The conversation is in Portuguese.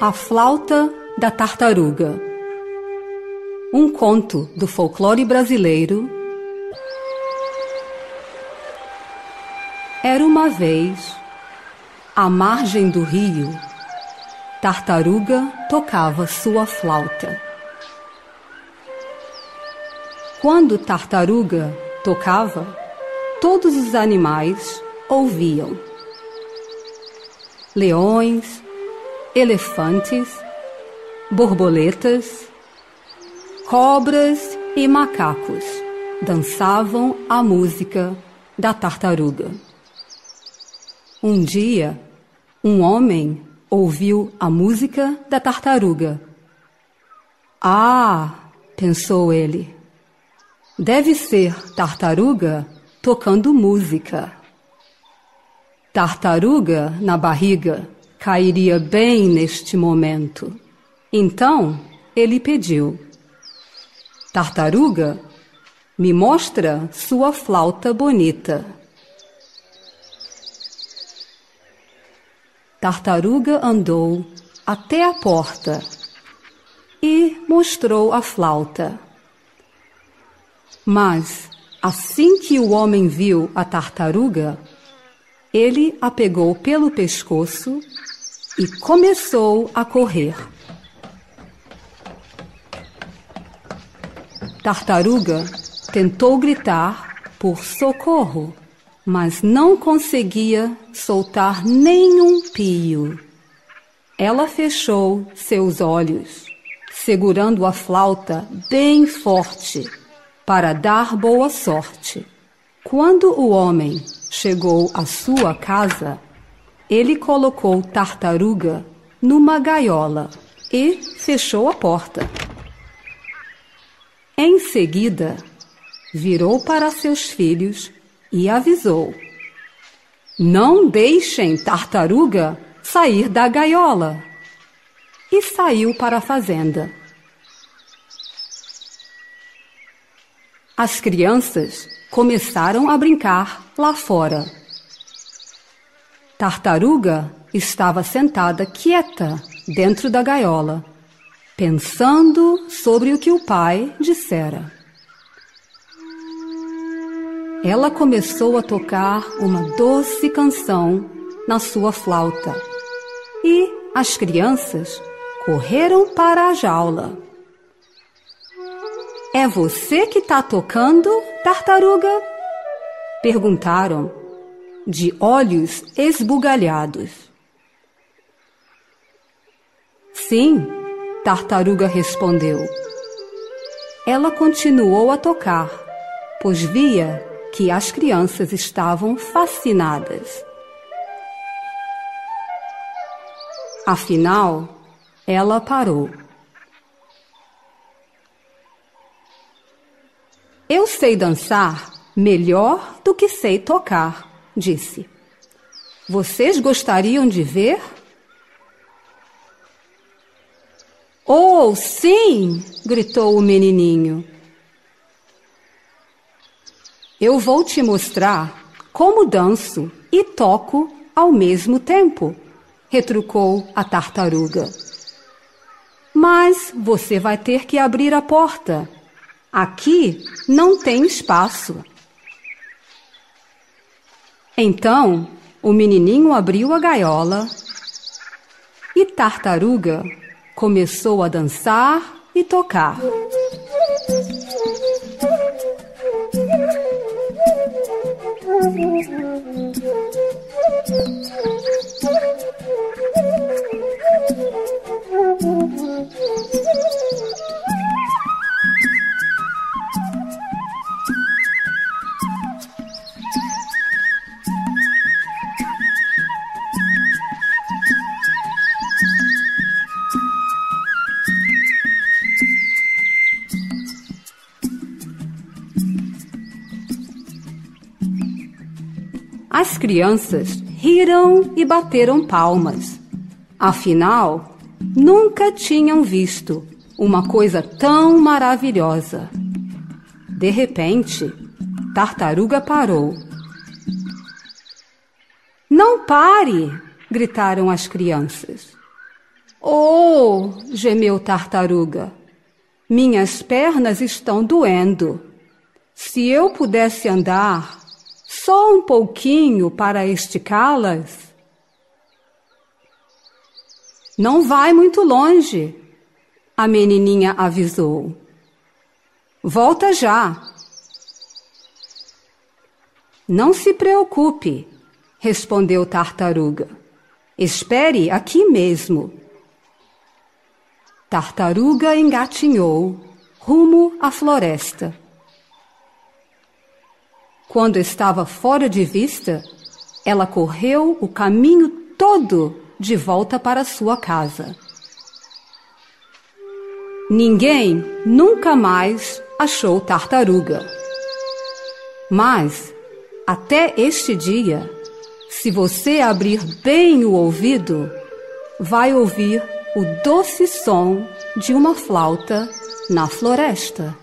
A Flauta da Tartaruga Um conto do folclore brasileiro Era uma vez, à margem do rio, Tartaruga tocava sua flauta. Quando Tartaruga tocava, todos os animais ouviam. Leões, elefantes, borboletas, cobras e macacos dançavam a música da tartaruga. Um dia, um homem ouviu a música da tartaruga. Ah, pensou ele, deve ser tartaruga tocando música. Tartaruga na barriga cairia bem neste momento. Então ele pediu: Tartaruga, me mostra sua flauta bonita. Tartaruga andou até a porta e mostrou a flauta. Mas, assim que o homem viu a tartaruga, ele a pegou pelo pescoço e começou a correr. Tartaruga tentou gritar por socorro mas não conseguia soltar nenhum pio. Ela fechou seus olhos, segurando a flauta bem forte para dar boa sorte. Quando o homem chegou à sua casa, ele colocou tartaruga numa gaiola e fechou a porta. Em seguida, virou para seus filhos e avisou: Não deixem tartaruga sair da gaiola. E saiu para a fazenda. As crianças começaram a brincar lá fora. Tartaruga estava sentada quieta dentro da gaiola, pensando sobre o que o pai dissera. Ela começou a tocar uma doce canção na sua flauta e as crianças correram para a jaula. É você que está tocando, tartaruga? Perguntaram, de olhos esbugalhados. Sim, tartaruga respondeu. Ela continuou a tocar, pois via que as crianças estavam fascinadas. Afinal, ela parou. Eu sei dançar melhor do que sei tocar, disse. Vocês gostariam de ver? Oh, sim! gritou o menininho. Eu vou te mostrar como danço e toco ao mesmo tempo, retrucou a tartaruga. Mas você vai ter que abrir a porta. Aqui não tem espaço. Então o menininho abriu a gaiola e Tartaruga começou a dançar e tocar. As crianças riram e bateram palmas. Afinal, nunca tinham visto uma coisa tão maravilhosa. De repente, Tartaruga parou. Não pare! gritaram as crianças. Oh! gemeu Tartaruga. Minhas pernas estão doendo. Se eu pudesse andar só um pouquinho para esticá-las. Não vai muito longe, a menininha avisou. Volta já. Não se preocupe, respondeu Tartaruga. Espere aqui mesmo. Tartaruga engatinhou rumo à floresta. Quando estava fora de vista, ela correu o caminho todo de volta para sua casa. Ninguém nunca mais achou tartaruga. Mas, até este dia, se você abrir bem o ouvido, vai ouvir o doce som de uma flauta na floresta.